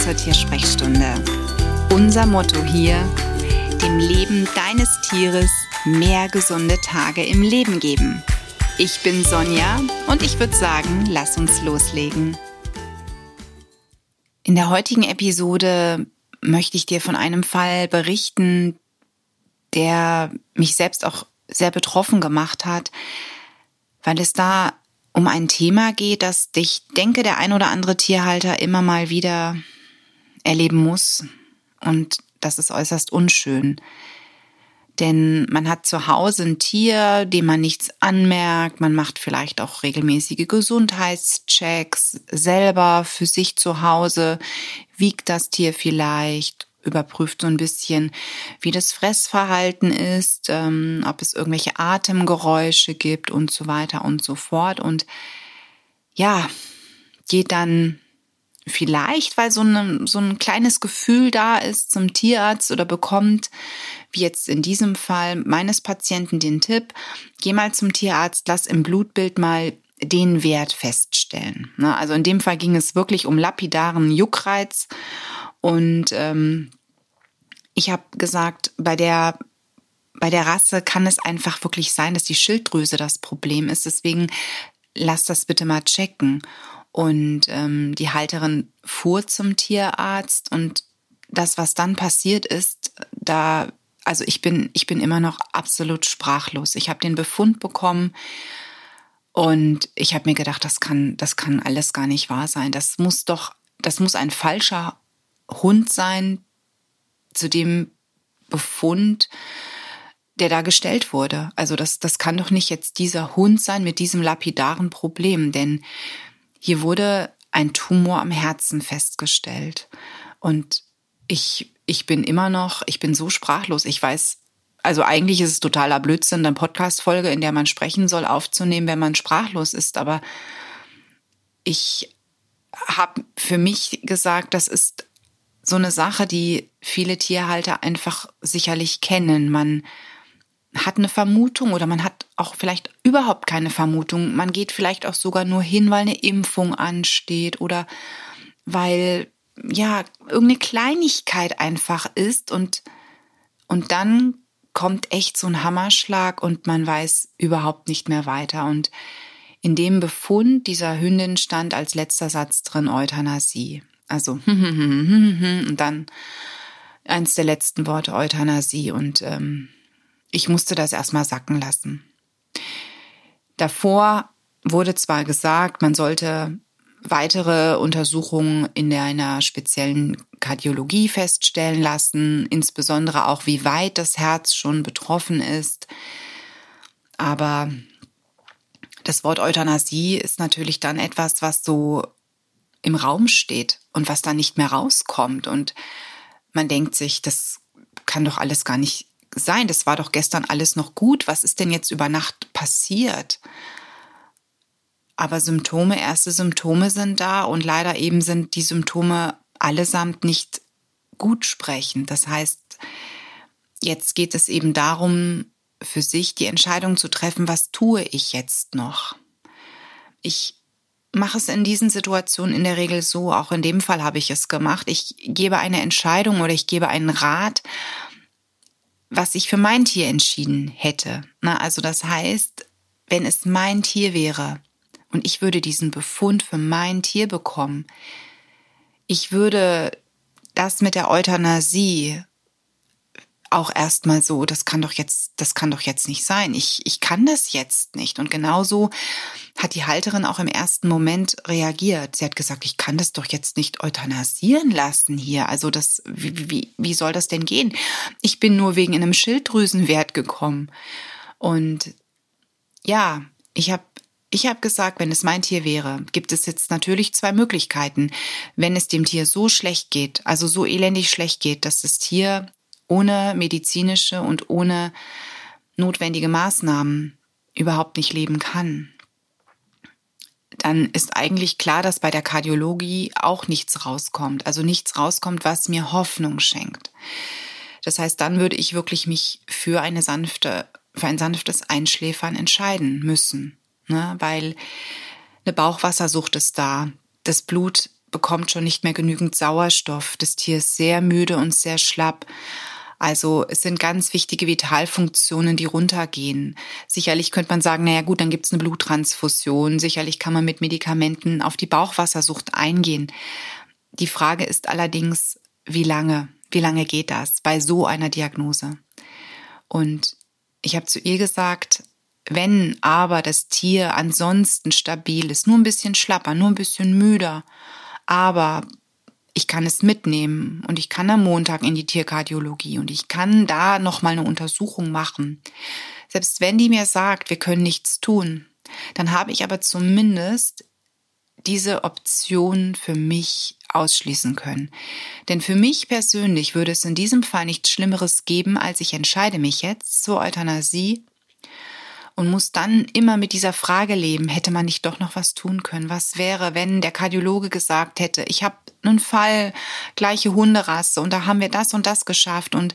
zur Tiersprechstunde. Unser Motto hier, dem Leben deines Tieres mehr gesunde Tage im Leben geben. Ich bin Sonja und ich würde sagen, lass uns loslegen. In der heutigen Episode möchte ich dir von einem Fall berichten, der mich selbst auch sehr betroffen gemacht hat, weil es da um ein Thema geht, das ich denke, der ein oder andere Tierhalter immer mal wieder erleben muss. Und das ist äußerst unschön. Denn man hat zu Hause ein Tier, dem man nichts anmerkt. Man macht vielleicht auch regelmäßige Gesundheitschecks selber für sich zu Hause, wiegt das Tier vielleicht überprüft so ein bisschen, wie das Fressverhalten ist, ähm, ob es irgendwelche Atemgeräusche gibt und so weiter und so fort. Und ja, geht dann vielleicht, weil so, eine, so ein kleines Gefühl da ist zum Tierarzt oder bekommt, wie jetzt in diesem Fall meines Patienten den Tipp, geh mal zum Tierarzt, lass im Blutbild mal den Wert feststellen. Ne? Also in dem Fall ging es wirklich um lapidaren Juckreiz und ähm, ich habe gesagt, bei der bei der Rasse kann es einfach wirklich sein, dass die Schilddrüse das Problem ist. Deswegen lass das bitte mal checken. Und ähm, die Halterin fuhr zum Tierarzt und das, was dann passiert ist, da, also ich bin, ich bin immer noch absolut sprachlos. Ich habe den Befund bekommen und ich habe mir gedacht, das kann, das kann alles gar nicht wahr sein. Das muss doch, das muss ein falscher Hund sein, zu dem Befund, der da gestellt wurde. Also das, das kann doch nicht jetzt dieser Hund sein mit diesem lapidaren Problem, denn hier wurde ein Tumor am Herzen festgestellt. Und ich, ich bin immer noch, ich bin so sprachlos. Ich weiß, also eigentlich ist es totaler Blödsinn, eine Podcast-Folge, in der man sprechen soll, aufzunehmen, wenn man sprachlos ist. Aber ich habe für mich gesagt, das ist so eine Sache, die viele Tierhalter einfach sicherlich kennen. Man hat eine Vermutung oder man hat auch vielleicht überhaupt keine Vermutung. Man geht vielleicht auch sogar nur hin, weil eine Impfung ansteht oder weil ja irgendeine Kleinigkeit einfach ist und und dann kommt echt so ein Hammerschlag und man weiß überhaupt nicht mehr weiter und in dem Befund dieser Hündin stand als letzter Satz drin Euthanasie. Also und dann eins der letzten Worte Euthanasie und ähm, ich musste das erstmal sacken lassen. Davor wurde zwar gesagt, man sollte weitere Untersuchungen in einer speziellen Kardiologie feststellen lassen, insbesondere auch wie weit das Herz schon betroffen ist. Aber das Wort Euthanasie ist natürlich dann etwas, was so im Raum steht und was dann nicht mehr rauskommt. Und man denkt sich, das kann doch alles gar nicht sein. Das war doch gestern alles noch gut. Was ist denn jetzt über Nacht passiert? Aber Symptome, erste Symptome sind da und leider eben sind die Symptome allesamt nicht gut sprechend. Das heißt, jetzt geht es eben darum, für sich die Entscheidung zu treffen, was tue ich jetzt noch? Ich mache es in diesen Situationen in der Regel so, auch in dem Fall habe ich es gemacht. Ich gebe eine Entscheidung oder ich gebe einen Rat, was ich für mein Tier entschieden hätte. Na, also das heißt, wenn es mein Tier wäre und ich würde diesen Befund für mein Tier bekommen, ich würde das mit der Euthanasie auch erstmal so, das kann doch jetzt, das kann doch jetzt nicht sein. Ich, ich kann das jetzt nicht. Und genauso hat die Halterin auch im ersten Moment reagiert. Sie hat gesagt, ich kann das doch jetzt nicht euthanasieren lassen hier. Also das, wie, wie, wie soll das denn gehen? Ich bin nur wegen einem Schilddrüsenwert gekommen. Und ja, ich habe ich habe gesagt, wenn es mein Tier wäre, gibt es jetzt natürlich zwei Möglichkeiten. Wenn es dem Tier so schlecht geht, also so elendig schlecht geht, dass das Tier ohne medizinische und ohne notwendige Maßnahmen überhaupt nicht leben kann, dann ist eigentlich klar, dass bei der Kardiologie auch nichts rauskommt. Also nichts rauskommt, was mir Hoffnung schenkt. Das heißt, dann würde ich wirklich mich für eine sanfte, für ein sanftes Einschläfern entscheiden müssen, ne? weil eine Bauchwassersucht ist da. Das Blut bekommt schon nicht mehr genügend Sauerstoff. Das Tier ist sehr müde und sehr schlapp. Also es sind ganz wichtige Vitalfunktionen, die runtergehen. Sicherlich könnte man sagen, naja gut, dann gibt's eine Bluttransfusion. Sicherlich kann man mit Medikamenten auf die Bauchwassersucht eingehen. Die Frage ist allerdings, wie lange? Wie lange geht das bei so einer Diagnose? Und ich habe zu ihr gesagt, wenn aber das Tier ansonsten stabil ist, nur ein bisschen schlapper, nur ein bisschen müder, aber ich kann es mitnehmen und ich kann am Montag in die Tierkardiologie und ich kann da noch mal eine Untersuchung machen. Selbst wenn die mir sagt, wir können nichts tun, dann habe ich aber zumindest diese Option für mich ausschließen können. Denn für mich persönlich würde es in diesem Fall nichts Schlimmeres geben, als ich entscheide mich jetzt zur Euthanasie und muss dann immer mit dieser Frage leben, hätte man nicht doch noch was tun können? Was wäre, wenn der Kardiologe gesagt hätte, ich habe einen Fall, gleiche Hunderasse und da haben wir das und das geschafft und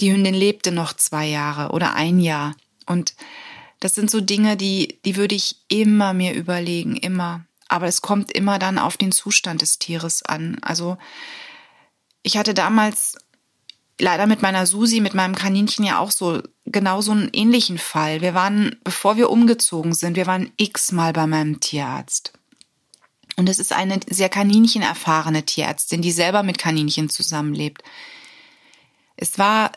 die Hündin lebte noch zwei Jahre oder ein Jahr. Und das sind so Dinge, die, die würde ich immer mir überlegen, immer. Aber es kommt immer dann auf den Zustand des Tieres an. Also ich hatte damals leider mit meiner Susi, mit meinem Kaninchen ja auch so genau so einen ähnlichen Fall. Wir waren, bevor wir umgezogen sind, wir waren x-mal bei meinem Tierarzt. Und es ist eine sehr kaninchenerfahrene Tierärztin, die selber mit Kaninchen zusammenlebt. Es war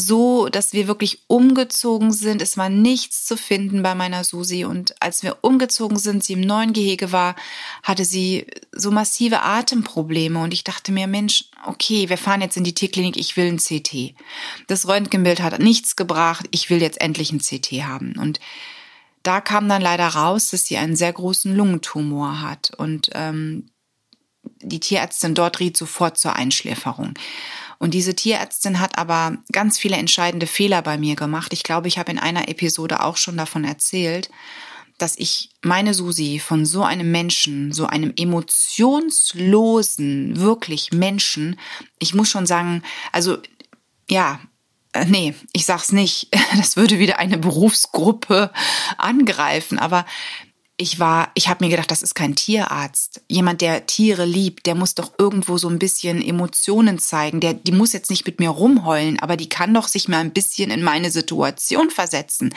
so, dass wir wirklich umgezogen sind. Es war nichts zu finden bei meiner Susi. Und als wir umgezogen sind, sie im neuen Gehege war, hatte sie so massive Atemprobleme. Und ich dachte mir, Mensch, okay, wir fahren jetzt in die Tierklinik, ich will ein CT. Das Röntgenbild hat nichts gebracht, ich will jetzt endlich ein CT haben. Und da kam dann leider raus, dass sie einen sehr großen Lungentumor hat. Und ähm, die Tierärztin dort riet sofort zur Einschläferung. Und diese Tierärztin hat aber ganz viele entscheidende Fehler bei mir gemacht. Ich glaube, ich habe in einer Episode auch schon davon erzählt, dass ich meine Susi von so einem Menschen, so einem emotionslosen, wirklich Menschen, ich muss schon sagen, also ja, äh, nee, ich sag's nicht. Das würde wieder eine Berufsgruppe angreifen. Aber ich war, ich habe mir gedacht, das ist kein Tierarzt. Jemand, der Tiere liebt, der muss doch irgendwo so ein bisschen Emotionen zeigen. Der, die muss jetzt nicht mit mir rumheulen, aber die kann doch sich mal ein bisschen in meine Situation versetzen.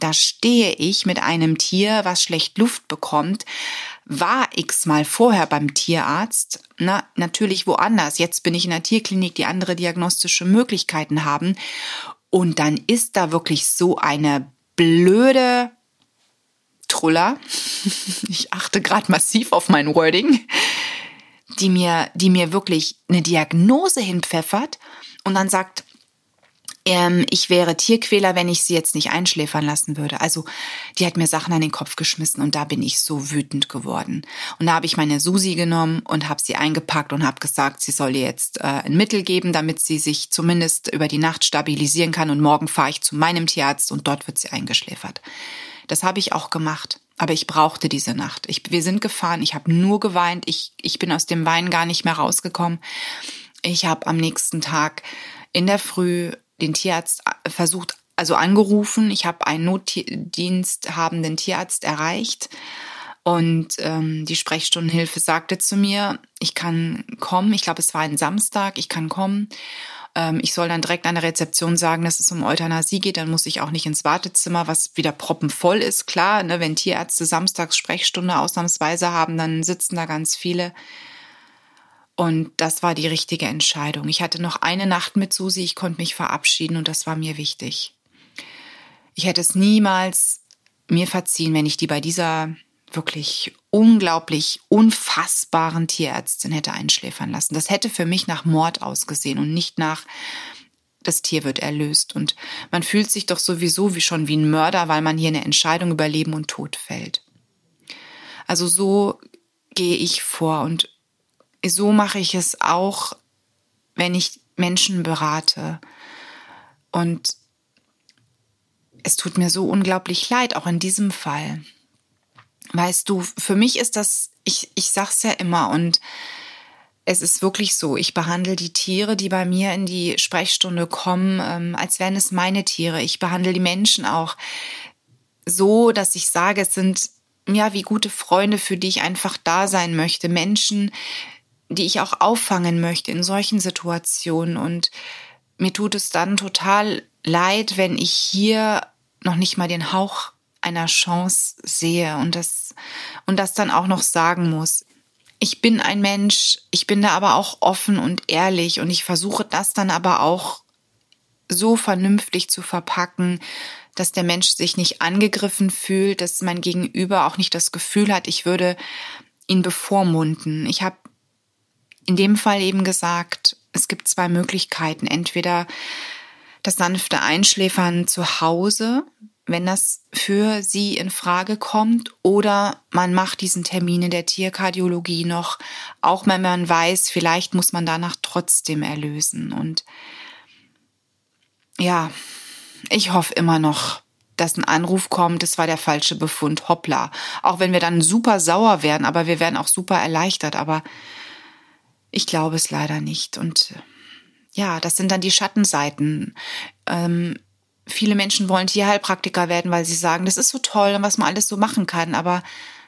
Da stehe ich mit einem Tier, was schlecht Luft bekommt, war x-mal vorher beim Tierarzt, na, natürlich woanders. Jetzt bin ich in der Tierklinik, die andere diagnostische Möglichkeiten haben. Und dann ist da wirklich so eine blöde Truller, ich achte gerade massiv auf mein Wording, die mir, die mir wirklich eine Diagnose hinpfeffert und dann sagt, ähm, ich wäre Tierquäler, wenn ich sie jetzt nicht einschläfern lassen würde. Also die hat mir Sachen an den Kopf geschmissen und da bin ich so wütend geworden. Und da habe ich meine Susi genommen und habe sie eingepackt und habe gesagt, sie soll ihr jetzt äh, ein Mittel geben, damit sie sich zumindest über die Nacht stabilisieren kann. Und morgen fahre ich zu meinem Tierarzt und dort wird sie eingeschläfert. Das habe ich auch gemacht. Aber ich brauchte diese Nacht. Ich, wir sind gefahren, ich habe nur geweint, ich, ich bin aus dem Wein gar nicht mehr rausgekommen. Ich habe am nächsten Tag in der Früh den Tierarzt äh, versucht, also angerufen. Ich habe einen Notdienst habenden Tierarzt erreicht. Und ähm, die Sprechstundenhilfe sagte zu mir, ich kann kommen. Ich glaube, es war ein Samstag, ich kann kommen. Ähm, ich soll dann direkt an der Rezeption sagen, dass es um Euthanasie geht, dann muss ich auch nicht ins Wartezimmer, was wieder proppenvoll ist. Klar, ne, wenn Tierärzte samstags Sprechstunde ausnahmsweise haben, dann sitzen da ganz viele. Und das war die richtige Entscheidung. Ich hatte noch eine Nacht mit Susi, ich konnte mich verabschieden und das war mir wichtig. Ich hätte es niemals mir verziehen, wenn ich die bei dieser wirklich unglaublich unfassbaren Tierärztin hätte einschläfern lassen. Das hätte für mich nach Mord ausgesehen und nicht nach das Tier wird erlöst. Und man fühlt sich doch sowieso wie schon wie ein Mörder, weil man hier eine Entscheidung über Leben und Tod fällt. Also so gehe ich vor und so mache ich es auch, wenn ich Menschen berate. Und es tut mir so unglaublich leid, auch in diesem Fall. Weißt du, für mich ist das, ich, ich sag's ja immer und es ist wirklich so, ich behandle die Tiere, die bei mir in die Sprechstunde kommen, ähm, als wären es meine Tiere. Ich behandle die Menschen auch so, dass ich sage, es sind ja, wie gute Freunde, für die ich einfach da sein möchte. Menschen, die ich auch auffangen möchte in solchen Situationen. Und mir tut es dann total leid, wenn ich hier noch nicht mal den Hauch einer Chance sehe und das, und das dann auch noch sagen muss. Ich bin ein Mensch, ich bin da aber auch offen und ehrlich und ich versuche das dann aber auch so vernünftig zu verpacken, dass der Mensch sich nicht angegriffen fühlt, dass mein Gegenüber auch nicht das Gefühl hat, ich würde ihn bevormunden. Ich habe in dem Fall eben gesagt, es gibt zwei Möglichkeiten. Entweder das sanfte Einschläfern zu Hause, wenn das für sie in Frage kommt, oder man macht diesen Termin in der Tierkardiologie noch, auch wenn man weiß, vielleicht muss man danach trotzdem erlösen. Und ja, ich hoffe immer noch, dass ein Anruf kommt, es war der falsche Befund, hoppla. Auch wenn wir dann super sauer werden, aber wir werden auch super erleichtert, aber ich glaube es leider nicht. Und ja, das sind dann die Schattenseiten. Ähm, viele Menschen wollen Tierheilpraktiker werden, weil sie sagen, das ist so toll was man alles so machen kann, aber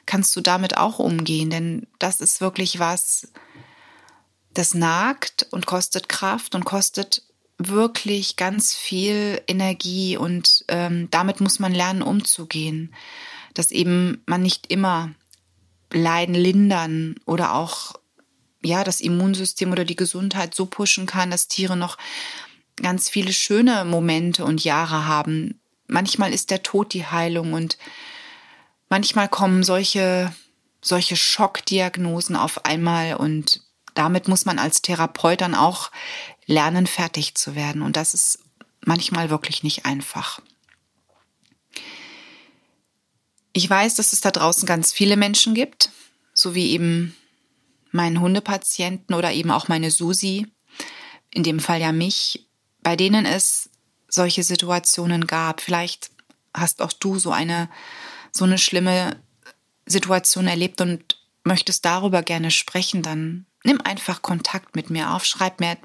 kannst du damit auch umgehen? Denn das ist wirklich was, das nagt und kostet Kraft und kostet wirklich ganz viel Energie und ähm, damit muss man lernen umzugehen, dass eben man nicht immer Leiden lindern oder auch ja das Immunsystem oder die Gesundheit so pushen kann, dass Tiere noch ganz viele schöne Momente und Jahre haben. Manchmal ist der Tod die Heilung und manchmal kommen solche solche Schockdiagnosen auf einmal und damit muss man als Therapeut dann auch lernen, fertig zu werden. Und das ist manchmal wirklich nicht einfach. Ich weiß, dass es da draußen ganz viele Menschen gibt, so wie eben meinen Hundepatienten oder eben auch meine Susi, in dem Fall ja mich, bei denen es solche Situationen gab. Vielleicht hast auch du so eine, so eine schlimme Situation erlebt und möchtest darüber gerne sprechen, dann nimm einfach Kontakt mit mir auf, schreib mir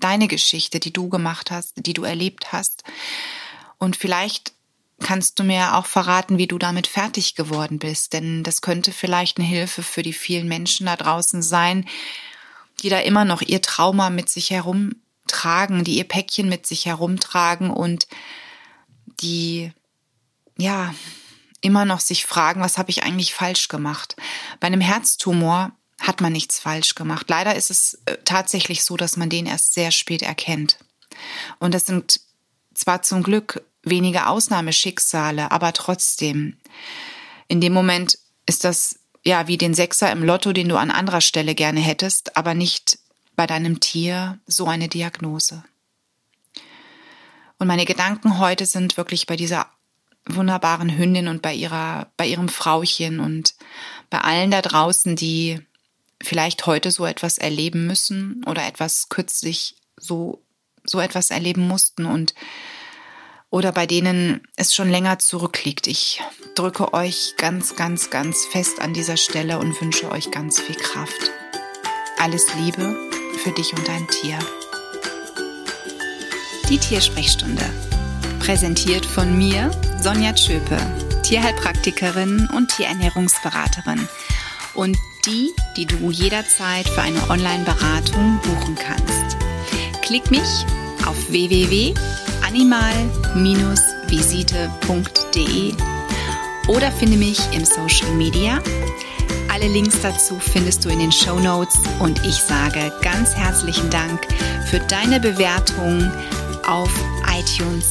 deine Geschichte, die du gemacht hast, die du erlebt hast. Und vielleicht kannst du mir auch verraten, wie du damit fertig geworden bist, denn das könnte vielleicht eine Hilfe für die vielen Menschen da draußen sein, die da immer noch ihr Trauma mit sich herumtragen, die ihr Päckchen mit sich herumtragen und die ja immer noch sich fragen, was habe ich eigentlich falsch gemacht? Bei einem Herztumor hat man nichts falsch gemacht. Leider ist es äh, tatsächlich so, dass man den erst sehr spät erkennt. Und das sind zwar zum Glück wenige Ausnahmeschicksale, aber trotzdem. In dem Moment ist das ja wie den Sechser im Lotto, den du an anderer Stelle gerne hättest, aber nicht bei deinem Tier so eine Diagnose. Und meine Gedanken heute sind wirklich bei dieser wunderbaren Hündin und bei ihrer, bei ihrem Frauchen und bei allen da draußen, die vielleicht heute so etwas erleben müssen oder etwas kürzlich so, so etwas erleben mussten und oder bei denen es schon länger zurückliegt. Ich drücke euch ganz, ganz, ganz fest an dieser Stelle und wünsche euch ganz viel Kraft. Alles Liebe für dich und dein Tier. Die Tiersprechstunde. Präsentiert von mir, Sonja Tschöpe, Tierheilpraktikerin und Tierernährungsberaterin. Und die, die du jederzeit für eine Online-Beratung buchen kannst. Klick mich auf www.animal-visite.de oder finde mich im Social Media. Alle Links dazu findest du in den Show Notes. Und ich sage ganz herzlichen Dank für deine Bewertung auf iTunes